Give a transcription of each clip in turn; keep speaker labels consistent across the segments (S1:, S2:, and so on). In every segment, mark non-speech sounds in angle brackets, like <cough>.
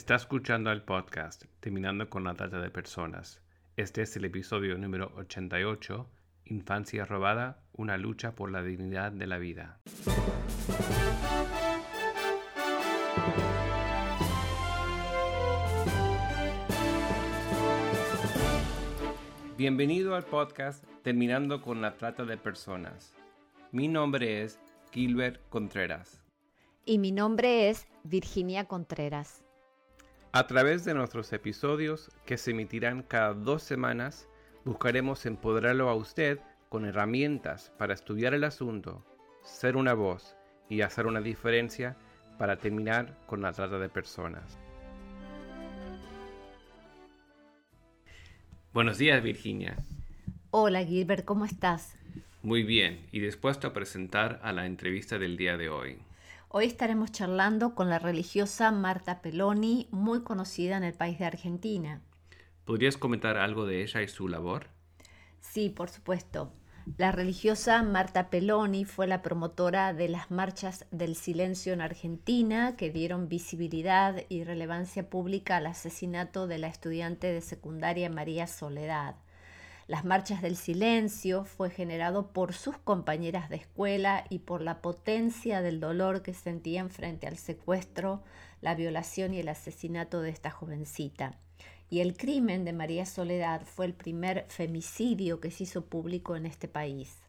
S1: Está escuchando el podcast Terminando con la Trata de Personas. Este es el episodio número 88, Infancia robada, una lucha por la dignidad de la vida. Bienvenido al podcast Terminando con la Trata de Personas. Mi nombre es Gilbert Contreras.
S2: Y mi nombre es Virginia Contreras.
S1: A través de nuestros episodios, que se emitirán cada dos semanas, buscaremos empoderarlo a usted con herramientas para estudiar el asunto, ser una voz y hacer una diferencia para terminar con la trata de personas. Buenos días, Virginia.
S2: Hola, Gilbert, ¿cómo estás?
S1: Muy bien, y dispuesto a presentar a la entrevista del día de hoy.
S2: Hoy estaremos charlando con la religiosa Marta Peloni, muy conocida en el país de Argentina.
S1: ¿Podrías comentar algo de ella y su labor?
S2: Sí, por supuesto. La religiosa Marta Peloni fue la promotora de las marchas del silencio en Argentina que dieron visibilidad y relevancia pública al asesinato de la estudiante de secundaria María Soledad. Las marchas del silencio fue generado por sus compañeras de escuela y por la potencia del dolor que sentían frente al secuestro, la violación y el asesinato de esta jovencita. Y el crimen de María Soledad fue el primer femicidio que se hizo público en este país.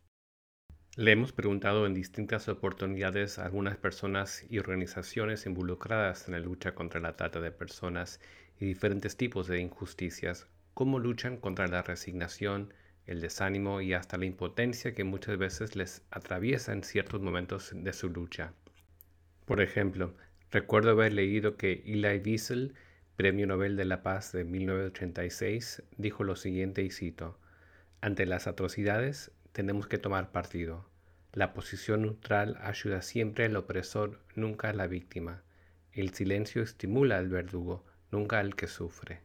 S1: Le hemos preguntado en distintas oportunidades a algunas personas y organizaciones involucradas en la lucha contra la trata de personas y diferentes tipos de injusticias cómo luchan contra la resignación, el desánimo y hasta la impotencia que muchas veces les atraviesa en ciertos momentos de su lucha. Por ejemplo, recuerdo haber leído que Eli Wiesel, Premio Nobel de la Paz de 1986, dijo lo siguiente y cito, Ante las atrocidades tenemos que tomar partido. La posición neutral ayuda siempre al opresor, nunca a la víctima. El silencio estimula al verdugo, nunca al que sufre.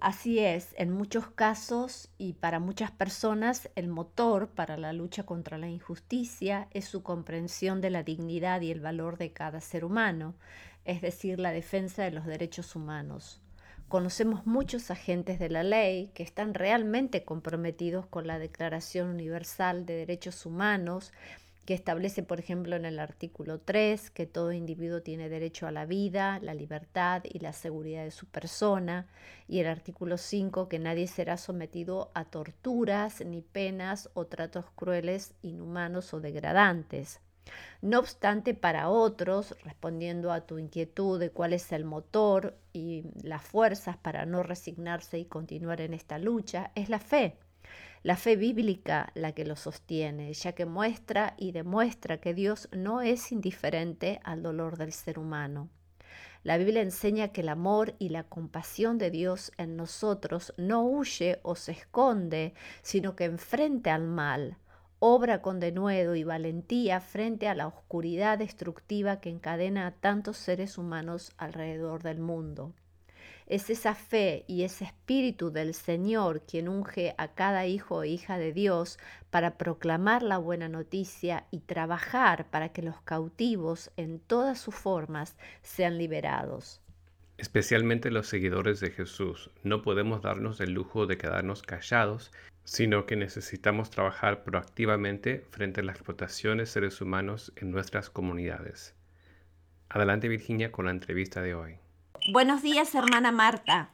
S2: Así es, en muchos casos y para muchas personas el motor para la lucha contra la injusticia es su comprensión de la dignidad y el valor de cada ser humano, es decir, la defensa de los derechos humanos. Conocemos muchos agentes de la ley que están realmente comprometidos con la Declaración Universal de Derechos Humanos que establece, por ejemplo, en el artículo 3 que todo individuo tiene derecho a la vida, la libertad y la seguridad de su persona, y el artículo 5 que nadie será sometido a torturas, ni penas o tratos crueles, inhumanos o degradantes. No obstante, para otros, respondiendo a tu inquietud de cuál es el motor y las fuerzas para no resignarse y continuar en esta lucha, es la fe la fe bíblica la que lo sostiene, ya que muestra y demuestra que Dios no es indiferente al dolor del ser humano. La Biblia enseña que el amor y la compasión de Dios en nosotros no huye o se esconde, sino que enfrente al mal, obra con denuedo y valentía frente a la oscuridad destructiva que encadena a tantos seres humanos alrededor del mundo. Es esa fe y ese espíritu del Señor quien unge a cada hijo e hija de Dios para proclamar la buena noticia y trabajar para que los cautivos en todas sus formas sean liberados.
S1: Especialmente los seguidores de Jesús, no podemos darnos el lujo de quedarnos callados, sino que necesitamos trabajar proactivamente frente a la explotación de seres humanos en nuestras comunidades. Adelante Virginia con la entrevista de hoy.
S2: Buenos días, hermana Marta.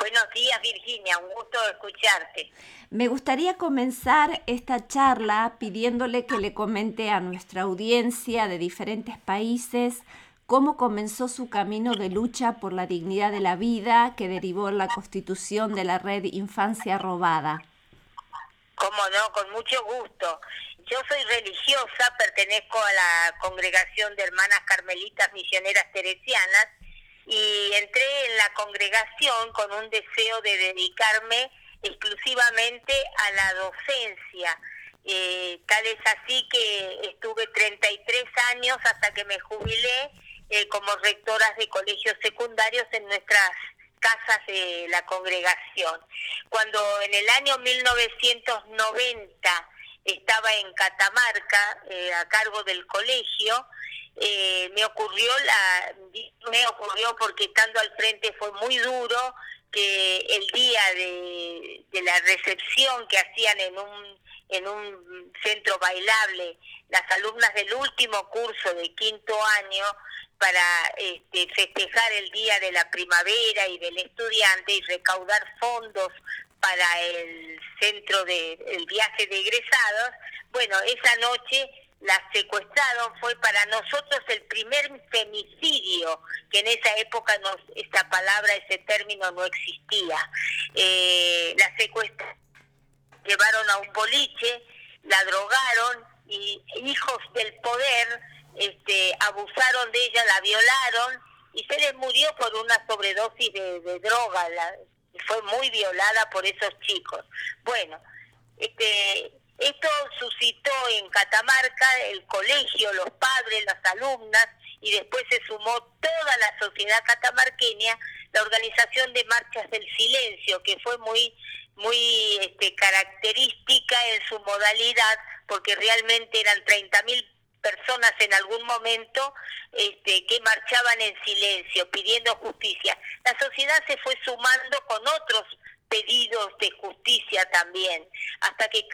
S3: Buenos días, Virginia, un gusto escucharte.
S2: Me gustaría comenzar esta charla pidiéndole que le comente a nuestra audiencia de diferentes países cómo comenzó su camino de lucha por la dignidad de la vida que derivó en la constitución de la red Infancia Robada.
S3: Cómo no, con mucho gusto. Yo soy religiosa, pertenezco a la congregación de hermanas carmelitas misioneras teresianas y entré en la congregación con un deseo de dedicarme exclusivamente a la docencia. Eh, tal es así que estuve 33 años hasta que me jubilé eh, como rectoras de colegios secundarios en nuestras casas de la congregación. Cuando en el año 1990 estaba en Catamarca eh, a cargo del colegio, eh, me ocurrió la me ocurrió porque estando al frente fue muy duro que el día de, de la recepción que hacían en un en un centro bailable las alumnas del último curso de quinto año para este, festejar el día de la primavera y del estudiante y recaudar fondos para el centro de el viaje de egresados. Bueno, esa noche la secuestraron fue para nosotros el primer femicidio, que en esa época no, esta palabra, ese término no existía. Eh, la secuestraron, llevaron a un boliche, la drogaron y hijos del poder este, abusaron de ella, la violaron y se les murió por una sobredosis de, droga. La, fue muy violada por esos chicos. Bueno, este, esto suscitó en Catamarca el colegio, los padres, las alumnas y después se sumó toda la sociedad catamarqueña la organización de marchas del silencio que fue muy muy este, característica en su modalidad porque realmente eran 30.000 personas en algún momento este, que marchaban en silencio pidiendo justicia. La sociedad se fue sumando con otros pedidos de justicia también, hasta que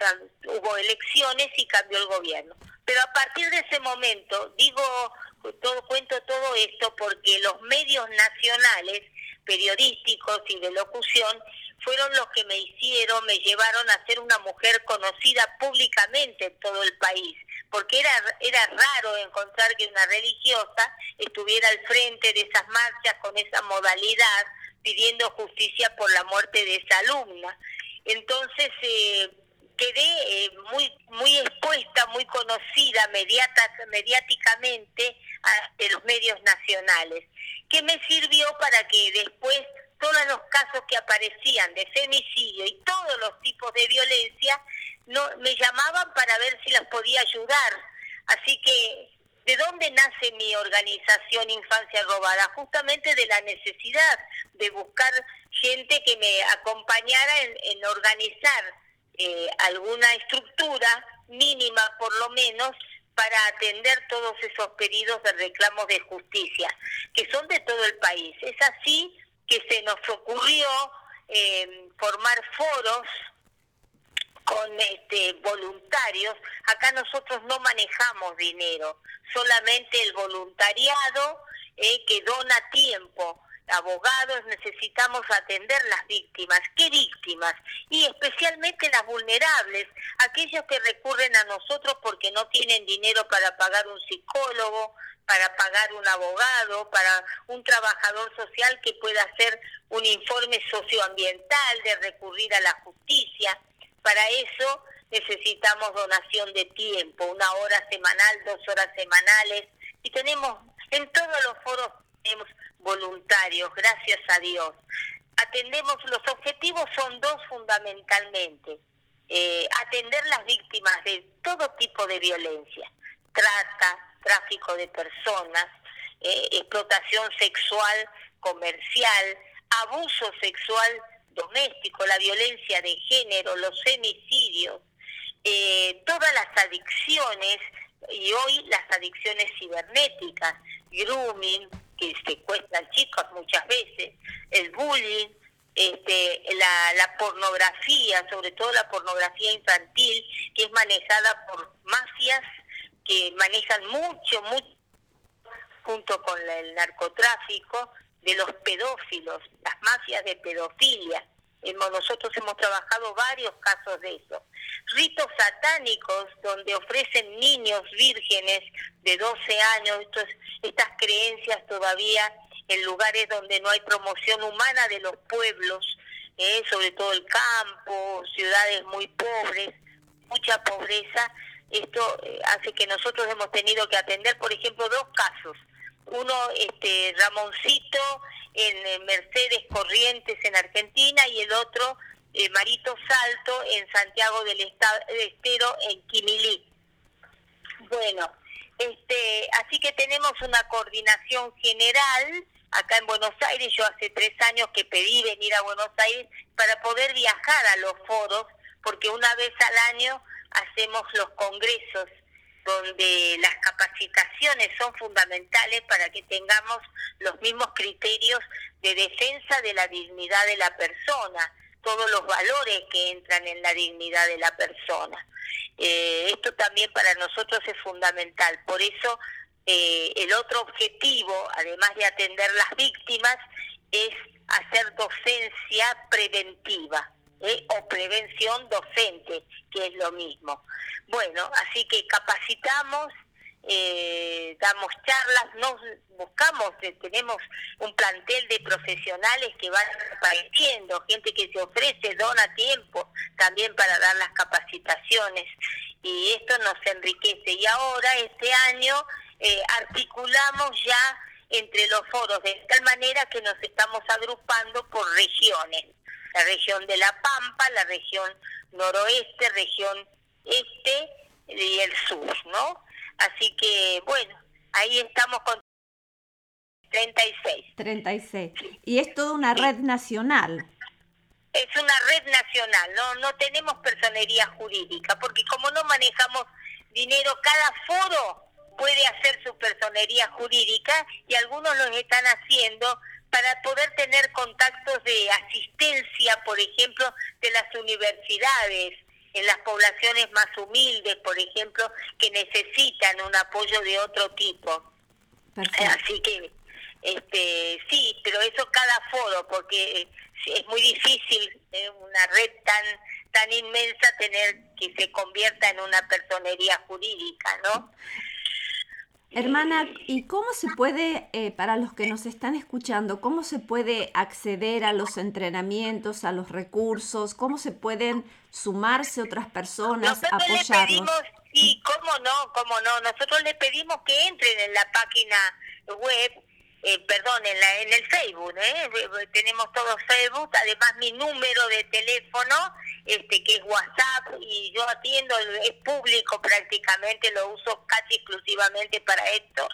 S3: hubo elecciones y cambió el gobierno. Pero a partir de ese momento, digo, todo, cuento todo esto porque los medios nacionales, periodísticos y de locución, fueron los que me hicieron, me llevaron a ser una mujer conocida públicamente en todo el país, porque era, era raro encontrar que una religiosa estuviera al frente de esas marchas con esa modalidad, pidiendo justicia por la muerte de esa alumna. Entonces eh, quedé eh, muy, muy expuesta, muy conocida mediata, mediáticamente ante los medios nacionales, que me sirvió para que después todos los casos que aparecían de femicidio y todos los tipos de violencia, no, me llamaban para ver si las podía ayudar. Así que, ¿de dónde nace mi organización Infancia Robada? Justamente de la necesidad de buscar gente que me acompañara en, organizar eh, alguna estructura mínima, por lo menos, para atender todos esos pedidos de reclamos de justicia, que son de todo el país. Es así que se nos ocurrió eh, formar foros este, voluntarios. Acá nosotros no manejamos dinero, solamente el voluntariado eh, que dona tiempo. Abogados necesitamos atender las víctimas. ¿Qué víctimas? Y especialmente las vulnerables, aquellos que recurren a nosotros porque no tienen dinero para pagar un psicólogo, para pagar un abogado, para un trabajador social que pueda hacer un informe socioambiental, de recurrir a la justicia. Para eso necesitamos donación de tiempo, una hora semanal, dos horas semanales, y tenemos, en todos los foros tenemos voluntarios, gracias a Dios. Atendemos, los objetivos son dos fundamentalmente, eh, atender las víctimas de todo tipo de violencia, trata, tráfico de personas, eh, explotación sexual comercial, abuso sexual doméstico, la violencia de género, los femicidios, eh, todas las adicciones y hoy las adicciones cibernéticas, grooming, que secuestran chicos muchas veces, el bullying, este, la pornografía, sobre todo la pornografía infantil, que es manejada por mafias que manejan mucho, mucho, junto con el narcotráfico, de los pedófilos, las mafias de pedofilia. Nosotros hemos trabajado varios casos de eso. Ritos satánicos donde ofrecen niños vírgenes de 12 años, estas creencias todavía en lugares donde no hay promoción humana de los pueblos, eh, sobre todo el campo, ciudades muy pobres, mucha pobreza, esto eh, hace que nosotros hemos tenido que atender, por ejemplo, dos casos. Uno, este, Ramoncito en Mercedes Corrientes en Argentina y el otro, eh, Marito Salto en Santiago del Estero en Quimilí. Bueno, este, así que tenemos una coordinación general acá en Buenos Aires. Yo hace tres años que pedí venir a Buenos Aires para poder viajar a los foros, porque una vez al año hacemos los congresos donde las capacitaciones son fundamentales para que tengamos los mismos criterios de defensa de la dignidad de la persona, todos los valores que entran en la dignidad de la persona. Eh, esto también para nosotros es fundamental. Por eso eh, el otro objetivo, además de atender las víctimas, es hacer docencia preventiva ¿eh? o prevención docente, que es lo mismo. Bueno, así que capacitamos, eh, damos charlas, nos buscamos, eh, tenemos un plantel de profesionales que van apareciendo, gente que se ofrece, dona tiempo también para dar las capacitaciones y esto nos enriquece. Y ahora, este año, articulamos ya entre los foros de tal manera que nos estamos agrupando por regiones. La región de La Pampa, la región noroeste, región este y el sur, ¿no? Así que, bueno, ahí estamos con 36.
S4: 36. Y es toda una red nacional.
S3: Es una red nacional, no no tenemos personería jurídica, porque como no manejamos dinero, cada foro puede hacer su personería jurídica y algunos lo están haciendo para poder tener contactos de asistencia, por ejemplo, de las universidades en las poblaciones más humildes, por ejemplo, que necesitan un apoyo de otro tipo. Así que, este, sí, pero eso cada foro, porque es muy difícil eh, una red tan tan inmensa tener que se convierta en una personería jurídica, ¿no?
S4: Hermana, ¿y cómo se puede, eh, para los que nos están escuchando, cómo se puede acceder a los entrenamientos, a los recursos? ¿Cómo se pueden sumarse otras personas,
S3: Nosotros apoyarlos? y cómo no, cómo no. Nosotros les pedimos que entren en la página web eh, perdón, en, la, en el Facebook, ¿eh? tenemos todo Facebook, además mi número de teléfono, este que es WhatsApp, y yo atiendo, es público prácticamente, lo uso casi exclusivamente para esto,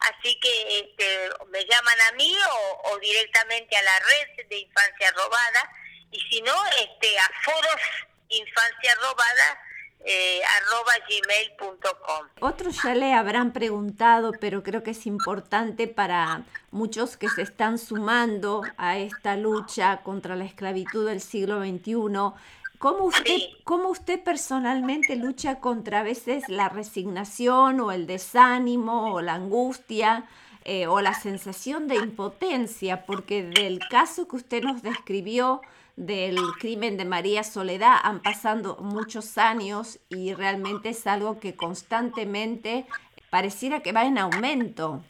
S3: así que este, me llaman a mí o, o directamente a la red de Infancia Robada, y si no, este, a foros Infancia Robada, eh, arroba gmail.com.
S4: Otros ya le habrán preguntado, pero creo que es importante para muchos que se están sumando a esta lucha contra la esclavitud del siglo XXI. ¿Cómo usted, ¿Cómo usted personalmente lucha contra a veces la resignación o el desánimo o la angustia eh, o la sensación de impotencia? Porque del caso que usted nos describió, del crimen de María Soledad han pasado muchos años y realmente es algo que constantemente pareciera que va en aumento.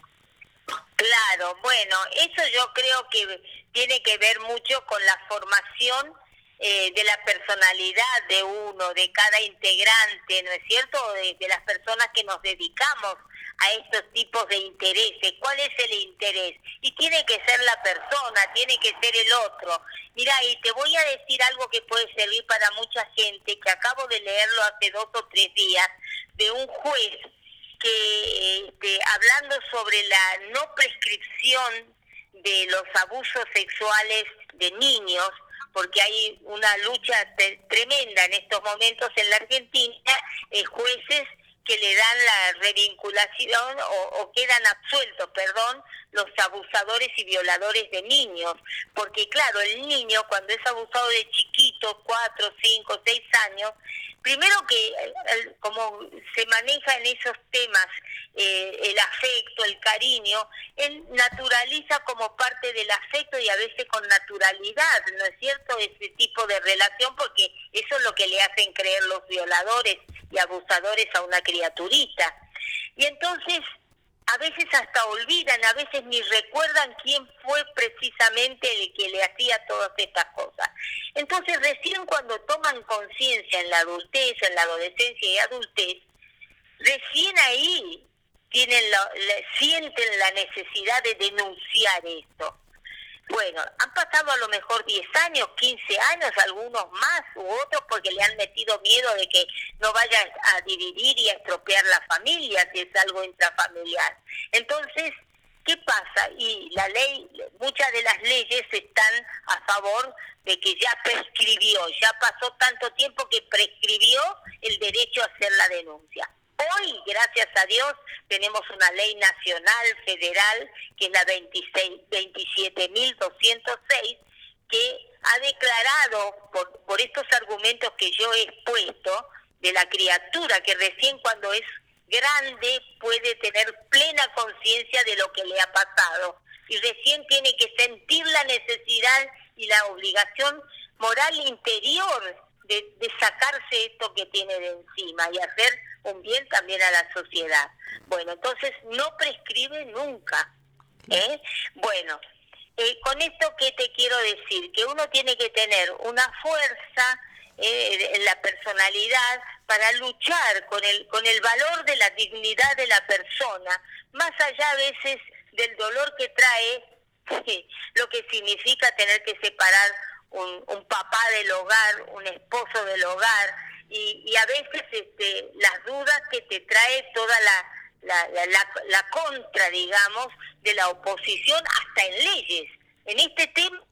S3: Claro, bueno, eso yo creo que tiene que ver mucho con la formación eh, de la personalidad de uno, de cada integrante, ¿no es cierto? de, las personas que nos dedicamos a estos tipos de intereses. ¿Cuál es el interés? Y tiene que ser la persona, tiene que ser el otro. Mira, y te voy a decir algo que puede servir para mucha gente, que acabo de leerlo hace dos o tres días, de un juez que, este, hablando sobre la no prescripción de los abusos sexuales de niños, porque hay una lucha tremenda en estos momentos en la Argentina, eh, jueces que le dan la revinculación o, quedan absueltos, perdón, los abusadores y violadores de niños. Porque claro, el niño cuando es abusado de chiquito, cuatro, cinco, seis años, primero que como se maneja en esos temas eh, el afecto, el cariño, él naturaliza como parte del afecto y a veces con naturalidad, ¿no es cierto? Ese tipo de relación porque eso es lo que le hacen creer los violadores y abusadores a una criaturita. Y entonces a veces hasta olvidan, a veces ni recuerdan quién fue precisamente el que le hacía todas estas cosas. Entonces recién cuando toman conciencia en la adultez, en la adolescencia y adultez, recién ahí tienen sienten la necesidad de denunciar esto. Bueno, han pasado a lo mejor 10 años, 15 años, algunos más u otros porque le han metido miedo de que no vaya a dividir y a estropear la familia si es algo intrafamiliar. Entonces, ¿qué pasa? Y la ley, muchas de las leyes están a favor de que ya prescribió, ya pasó tanto tiempo que prescribió el derecho a hacer la denuncia. Hoy, gracias a Dios, tenemos una ley nacional, federal, que es la 27.206, que ha declarado, por, por estos argumentos que yo he expuesto, de la criatura, que recién cuando es grande puede tener plena conciencia de lo que le ha pasado y recién tiene que sentir la necesidad y la obligación moral interior de, sacarse esto que tiene de encima y hacer un bien también a la sociedad. Bueno, entonces no prescribe nunca. ¿eh? Bueno, eh, con esto que te quiero decir, que uno tiene que tener una fuerza eh, en la personalidad para luchar con el, con el valor de la dignidad de la persona, más allá a veces del dolor que trae <laughs> lo que significa tener que separar un, un papá del hogar, un esposo del hogar, y, y, a veces este, las dudas que te trae toda la, la, la, la, contra, digamos, de la oposición hasta en leyes. En este tema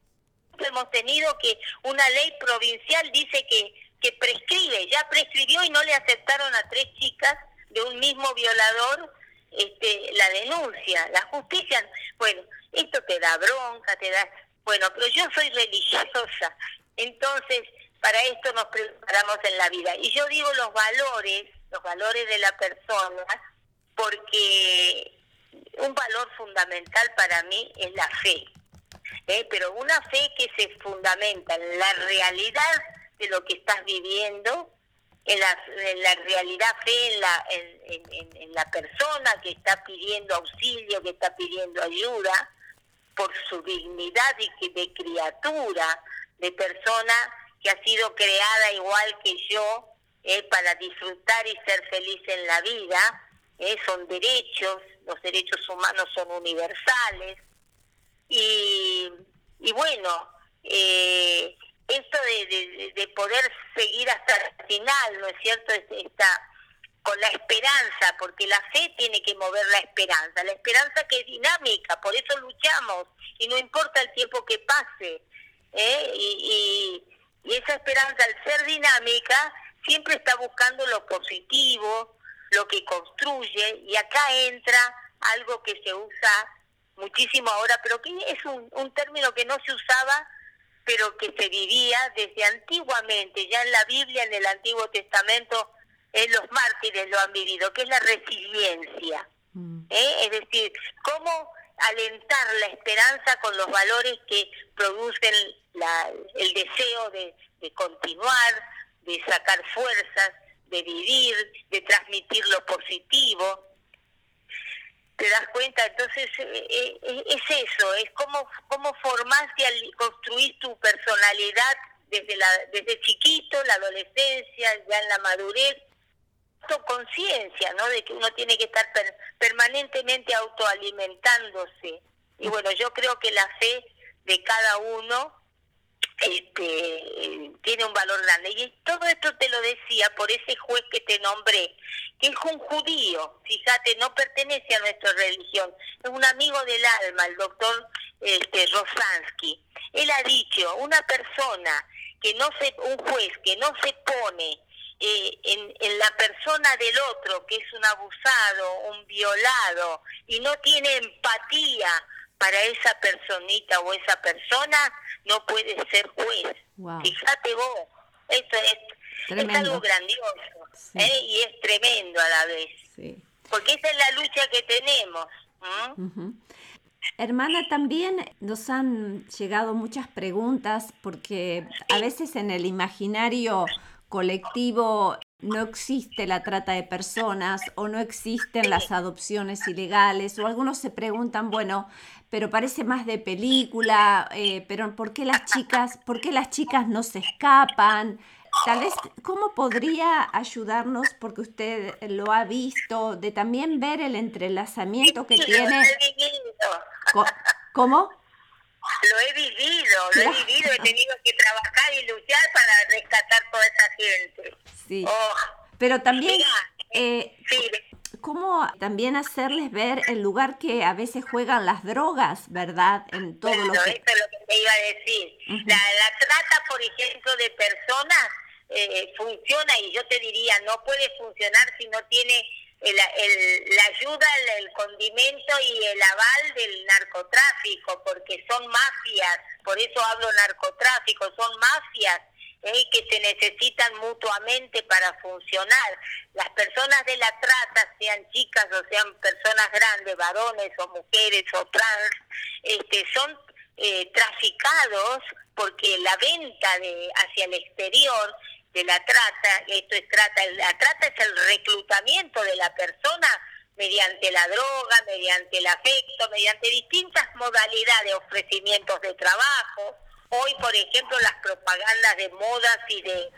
S3: hemos tenido que una ley provincial dice que, que prescribe, ya prescribió y no le aceptaron a tres chicas de un mismo violador este, la denuncia, la justicia. Bueno, esto te da bronca, te da... Bueno, pero yo soy religiosa, entonces para esto nos preparamos en la vida. Y yo digo los valores, los valores de la persona, porque un valor fundamental para mí es la fe. ¿eh? Pero una fe que se fundamenta en la realidad de lo que estás viviendo, en la, en la realidad fe en la, en, en, la persona que está pidiendo auxilio, que está pidiendo ayuda, por su dignidad y de criatura, de persona que ha sido creada igual que yo, eh, para disfrutar y ser feliz en la vida, eh, son derechos, los derechos humanos son universales, y, y bueno, eh, esto de, de, poder seguir hasta el final, ¿no es cierto? Está con la esperanza, porque la fe tiene que mover la esperanza, la esperanza que es dinámica, por eso luchamos y no importa el tiempo que pase. ¿eh? Y, y, y esa esperanza, al ser dinámica, siempre está buscando lo positivo, lo que construye, y acá entra algo que se usa muchísimo ahora, pero que es un, un término que no se usaba pero que se vivía desde antiguamente, ya en la Biblia, en el Antiguo Testamento, en los mártires lo han vivido, que es la resiliencia. Mm. ¿eh? Es decir, cómo alentar la esperanza con los valores que producen la, el deseo de, continuar, de sacar fuerzas, de vivir, de transmitir lo positivo. Te das cuenta, entonces eh, eh, es eso, es cómo, cómo formaste al construir tu personalidad desde, la, desde chiquito, la adolescencia, ya en la madurez, tu conciencia, ¿no? De que uno tiene que estar permanentemente autoalimentándose. Y bueno, yo creo que la fe de cada uno este, tiene un valor grande. Y todo esto te lo decía por ese juez que te nombré, que es un judío, fíjate, no pertenece a nuestra religión, es un amigo del alma, el doctor este, Rosansky. Él ha dicho, una persona que no se, un juez que no se pone eh, en, en, la persona del otro, que es un abusado, un violado, y no tiene empatía para esa personita o esa persona, no puede ser juez. Fíjate vos, esto es, es algo grandioso ¿eh? y es tremendo a la vez. Porque esa es la lucha que tenemos.
S2: Hermana, también nos han llegado muchas preguntas porque a veces en el imaginario colectivo no existe la trata de personas o no existen las adopciones ilegales o algunos se preguntan, bueno, pero parece más de película, eh, pero ¿por qué las chicas, por qué las chicas no se escapan? Tal vez, ¿cómo podría ayudarnos, porque usted lo ha visto, de también ver el entrelazamiento que tiene... <laughs> ¿Cómo?
S3: Lo he vivido, lo he vivido, he tenido que trabajar y luchar para rescatar toda esa gente.
S2: Sí. Oh. Pero también... Eh, sí cómo también hacerles ver el lugar que a veces juegan las drogas, ¿verdad? En todo lo que...
S3: Eso es lo que te iba a decir. la, la, trata, por ejemplo, de personas eh, funciona y yo te diría, no puede funcionar si no tiene la ayuda, el, condimento y el aval del narcotráfico, porque son mafias, por eso hablo narcotráfico, son mafias ¿eh? que se necesitan mutuamente para funcionar. Las personas de la trata, sean chicas o sean personas grandes, varones o mujeres o trans, este, son eh, traficados porque la venta de hacia el exterior de la trata, esto es trata, la trata es el reclutamiento de la persona mediante la droga, mediante el afecto, mediante distintas modalidades, de ofrecimientos de trabajo. Hoy, por ejemplo, las propagandas de modas y de,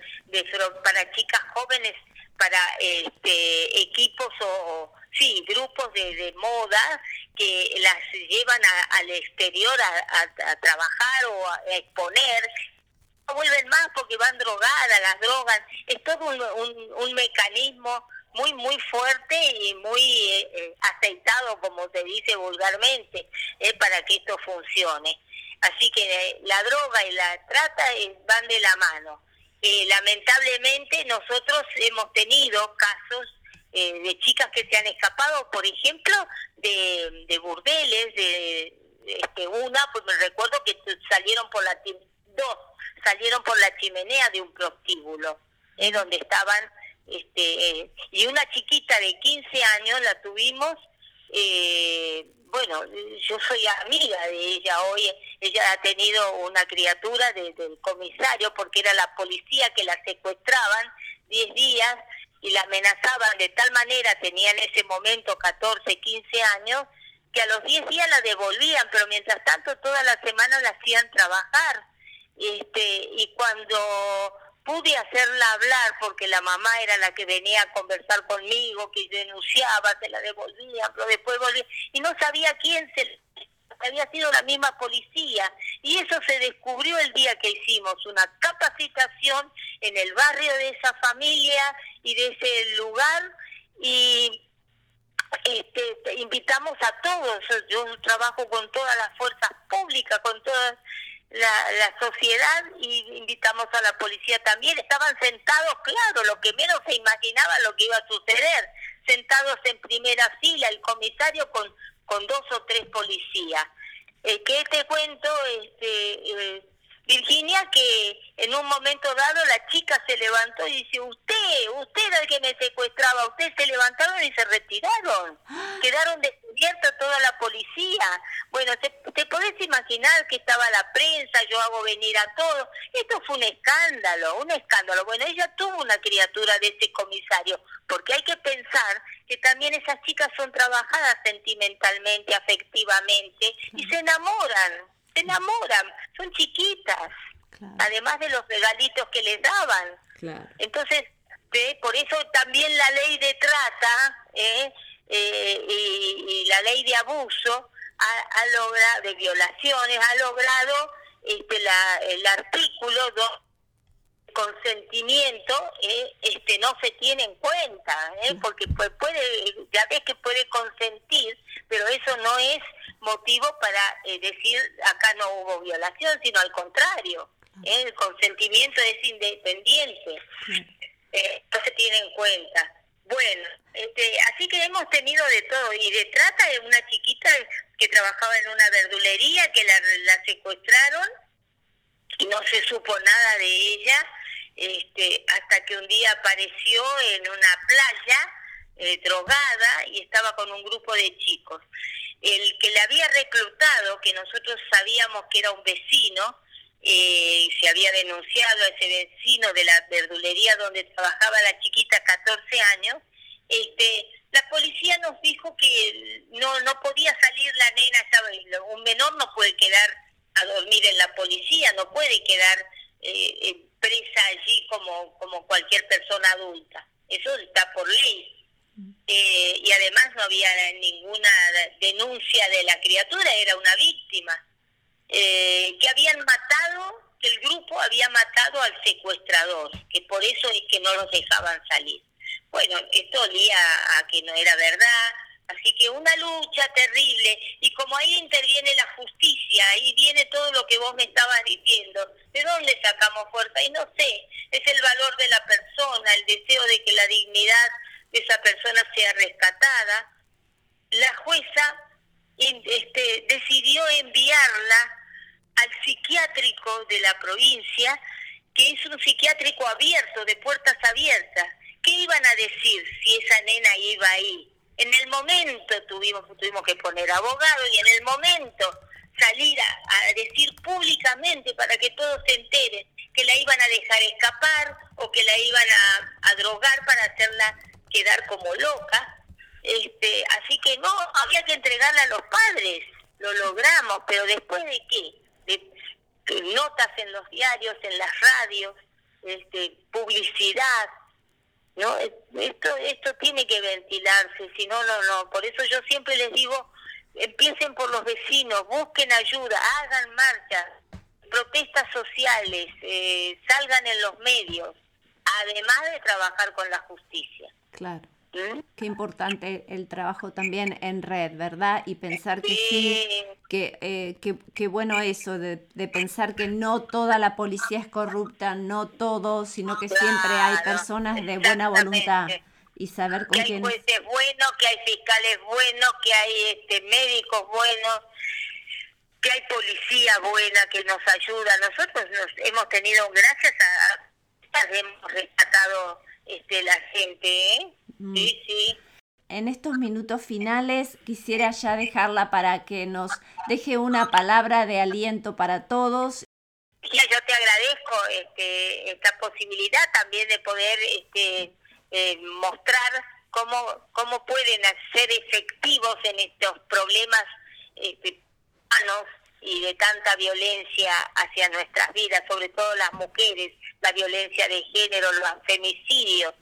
S3: para chicas jóvenes, para este, equipos o, sí, grupos de, de moda que las llevan al exterior a, trabajar o a exponer vuelven más porque van drogadas, las drogas. Es todo un, un, mecanismo muy, muy fuerte y muy eh, eh, aceitado, como se dice vulgarmente, eh, para que esto funcione. Así que la droga y la trata van de la mano. lamentablemente nosotros hemos tenido casos de chicas que se han escapado, por ejemplo, de, de burdeles, de, este, una, pues me recuerdo que salieron por la dos salieron por la chimenea de un prostíbulo, eh, donde estaban, este, eh, y una chiquita de 15 años la tuvimos, eh, bueno, yo soy amiga de ella hoy, ella ha tenido una criatura del comisario porque era la policía que la secuestraban 10 días y la amenazaban de tal manera, tenía en ese momento 14, 15 años, que a los 10 días la devolvían, pero mientras tanto toda la semana la hacían trabajar este, y cuando pude hacerla hablar porque la mamá era la que venía a conversar conmigo, que denunciaba, se la devolvía, pero después volvía, y no sabía quién se había sido la misma policía. Y eso se descubrió el día que hicimos una capacitación en el barrio de esa familia y de ese lugar y este, invitamos a todos, yo trabajo con todas las fuerzas públicas, con todas la, la sociedad y invitamos a la policía también. Estaban sentados, claro, lo que menos se imaginaba lo que iba a suceder, sentados en primera fila, el comisario con, con dos o tres policías. Eh, que te cuento, este, eh, Virginia, que en un momento dado la chica se levantó y dice, usted, usted era el que me secuestraba, usted se levantaron y se retiraron, <gasps> quedaron descubiertos toda la policía. Bueno, te, te podés imaginar que estaba la prensa, yo hago venir a todos. Esto fue un escándalo, un escándalo. Bueno, ella tuvo una criatura de ese comisario, porque hay que pensar que también esas chicas son trabajadas sentimentalmente, afectivamente, y se enamoran se enamoran, son chiquitas, además de los regalitos que les daban. Entonces, por eso también la ley de trata ¿eh? Eh, y, la ley de abuso ha, logrado, de violaciones, ha logrado este, la, el artículo 2 consentimiento eh, este no se tiene en cuenta eh, porque puede ya ves que puede consentir pero eso no es motivo para eh, decir acá no hubo violación sino al contrario eh, el consentimiento es independiente. No se tiene en cuenta. Bueno este así que hemos tenido de todo y de trata de una chiquita que trabajaba en una verdulería que la, la secuestraron y no se supo nada de ella este, hasta que un día apareció en una playa eh, drogada y estaba con un grupo de chicos. El que le había reclutado, que nosotros sabíamos que era un vecino, eh, se había denunciado a ese vecino de la verdulería donde trabajaba la chiquita 14 años, este, la policía nos dijo que no, no podía salir la nena, un menor no puede quedar a dormir en la policía, no puede quedar eh, presa allí como, como cualquier persona adulta. Eso está por ley. Eh, y además no había ninguna denuncia de la criatura, era una víctima. Eh, que habían matado, que el grupo había matado al secuestrador, que por eso es que no los dejaban salir. Bueno, esto olía a que no era verdad, Así que una lucha terrible y como ahí interviene la justicia, ahí viene todo lo que vos me estabas diciendo, ¿de dónde sacamos fuerza? Y no sé, es el valor de la persona, el deseo de que la dignidad esa persona sea rescatada, la jueza este, decidió enviarla al psiquiátrico de la provincia, que es un psiquiátrico abierto, de puertas abiertas. ¿Qué iban a decir si esa nena iba ahí? En el momento tuvimos, tuvimos que poner abogado y en el momento salir a, decir públicamente para que todos se enteren que la iban a dejar escapar o que la iban a, a drogar para hacerla quedar como loca. Este, así que no, había que entregarla a los padres, lo logramos, pero después de qué? De, notas en los diarios, en las radios, este, publicidad, ¿no? Esto, esto tiene que ventilarse, si no, no, no. Por eso yo siempre les digo, empiecen por los vecinos, busquen ayuda, hagan marchas, protestas sociales, eh, salgan en los medios, además de trabajar con la justicia.
S2: Claro. ¿Mm? Qué importante el trabajo también en red, ¿verdad? Y pensar que sí, que, eh, que, bueno eso, de, pensar que no toda la policía es corrupta, no todo, sino que siempre hay personas de buena voluntad y saber con
S3: que
S2: quién...
S3: hay jueces buenos, que hay fiscales buenos, que hay este, médicos buenos, que hay policía buena que nos ayuda. Nosotros nos hemos tenido, gracias a, hemos rescatado este, la gente, ¿eh? Mm. Sí, sí.
S2: En estos minutos finales quisiera ya dejarla para que nos deje una palabra de aliento para todos.
S3: yo te agradezco este, esta posibilidad también de poder este, eh, mostrar cómo, cómo pueden ser efectivos en estos problemas este, humanos y de tanta violencia hacia nuestras vidas, sobre todo las mujeres, la violencia de género, los femicidios.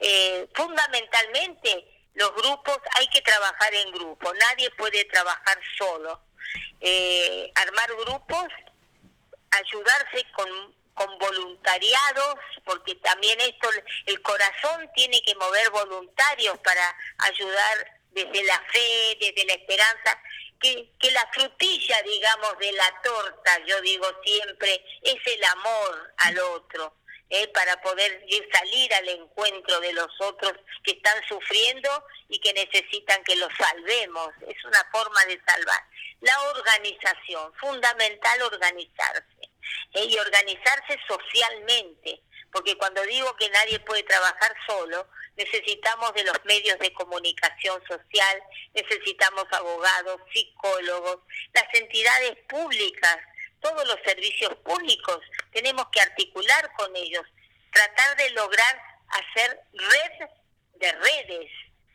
S3: Eh, fundamentalmente, los grupos hay que trabajar en grupo, nadie puede trabajar solo. Eh, armar grupos, ayudarse con con voluntariados, porque también esto, el corazón tiene que mover voluntarios para ayudar desde la fe, desde la esperanza, que, que la frutilla, digamos, de la torta, yo digo siempre, es el amor al otro. ¿eh? para poder salir al encuentro de los otros que están sufriendo y que necesitan que los salvemos. Es una forma de salvar. La organización, fundamental organizarse. ¿Eh? y organizarse socialmente, porque cuando digo que nadie puede trabajar solo, necesitamos de los medios de comunicación social, necesitamos abogados, psicólogos, las entidades públicas, todos los servicios públicos, tenemos que articular con ellos, tratar de lograr hacer red de redes,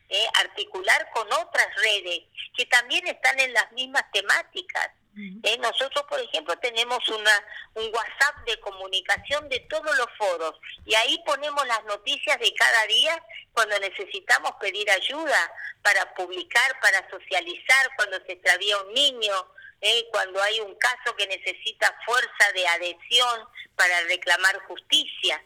S3: ¿eh? articular con otras redes que también están en las mismas temáticas. Eh, nosotros, por ejemplo, tenemos una, un WhatsApp de comunicación de todos los foros y ahí ponemos las noticias de cada día cuando necesitamos pedir ayuda para publicar, para socializar, cuando se extravía un niño, eh, cuando hay un caso que necesita fuerza de adhesión para reclamar justicia.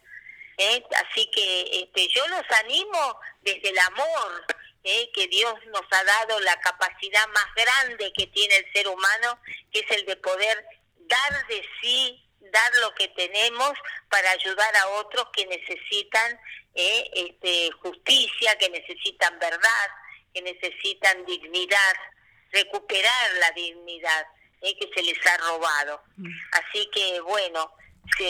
S3: Eh. Así que este, yo los animo desde el amor, ¿eh? que Dios nos ha dado la capacidad más grande que tiene el ser humano, que es el de poder dar de sí, dar lo que tenemos para ayudar a otros que necesitan ¿eh? este, justicia, que necesitan verdad, que necesitan dignidad, recuperar la dignidad ¿eh? que se les ha robado. Mm. Así que bueno,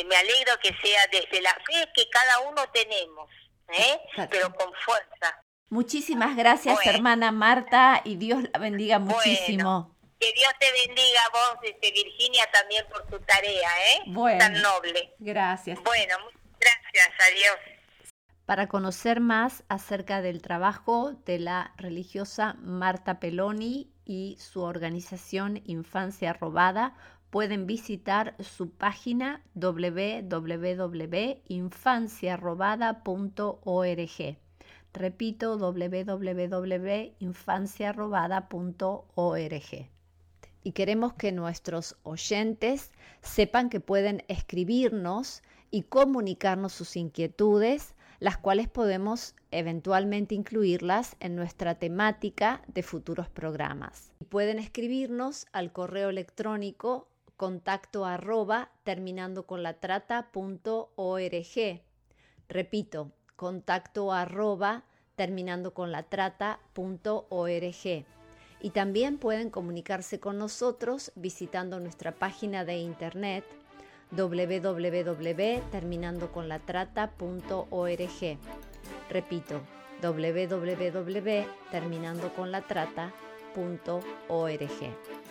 S3: me alegro que sea desde la fe que cada uno tenemos, ¿eh? pero con fuerza.
S2: Muchísimas gracias, hermana Marta, y Dios la bendiga muchísimo.
S3: que Dios te bendiga a vos, este, Virginia, también por tu tarea, ¿eh? Tan noble.
S2: Gracias.
S3: Bueno, gracias, adiós.
S2: Para conocer más acerca del trabajo de la religiosa Marta Peloni y su organización Infancia Robada, pueden visitar su página www.infanciarobada.org. Repito, www.infanciarobada.org. Y queremos que nuestros oyentes sepan que pueden escribirnos y comunicarnos sus inquietudes, las cuales podemos eventualmente incluirlas en nuestra temática de futuros programas. Y pueden escribirnos al correo electrónico contacto arroba terminando con la trata punto org. Repito, contacto arroba terminando con la trata.org. Y también pueden comunicarse con nosotros visitando nuestra página de internet www.terminandoconlatrata.org. Repito, www.terminandoconlatrata.org.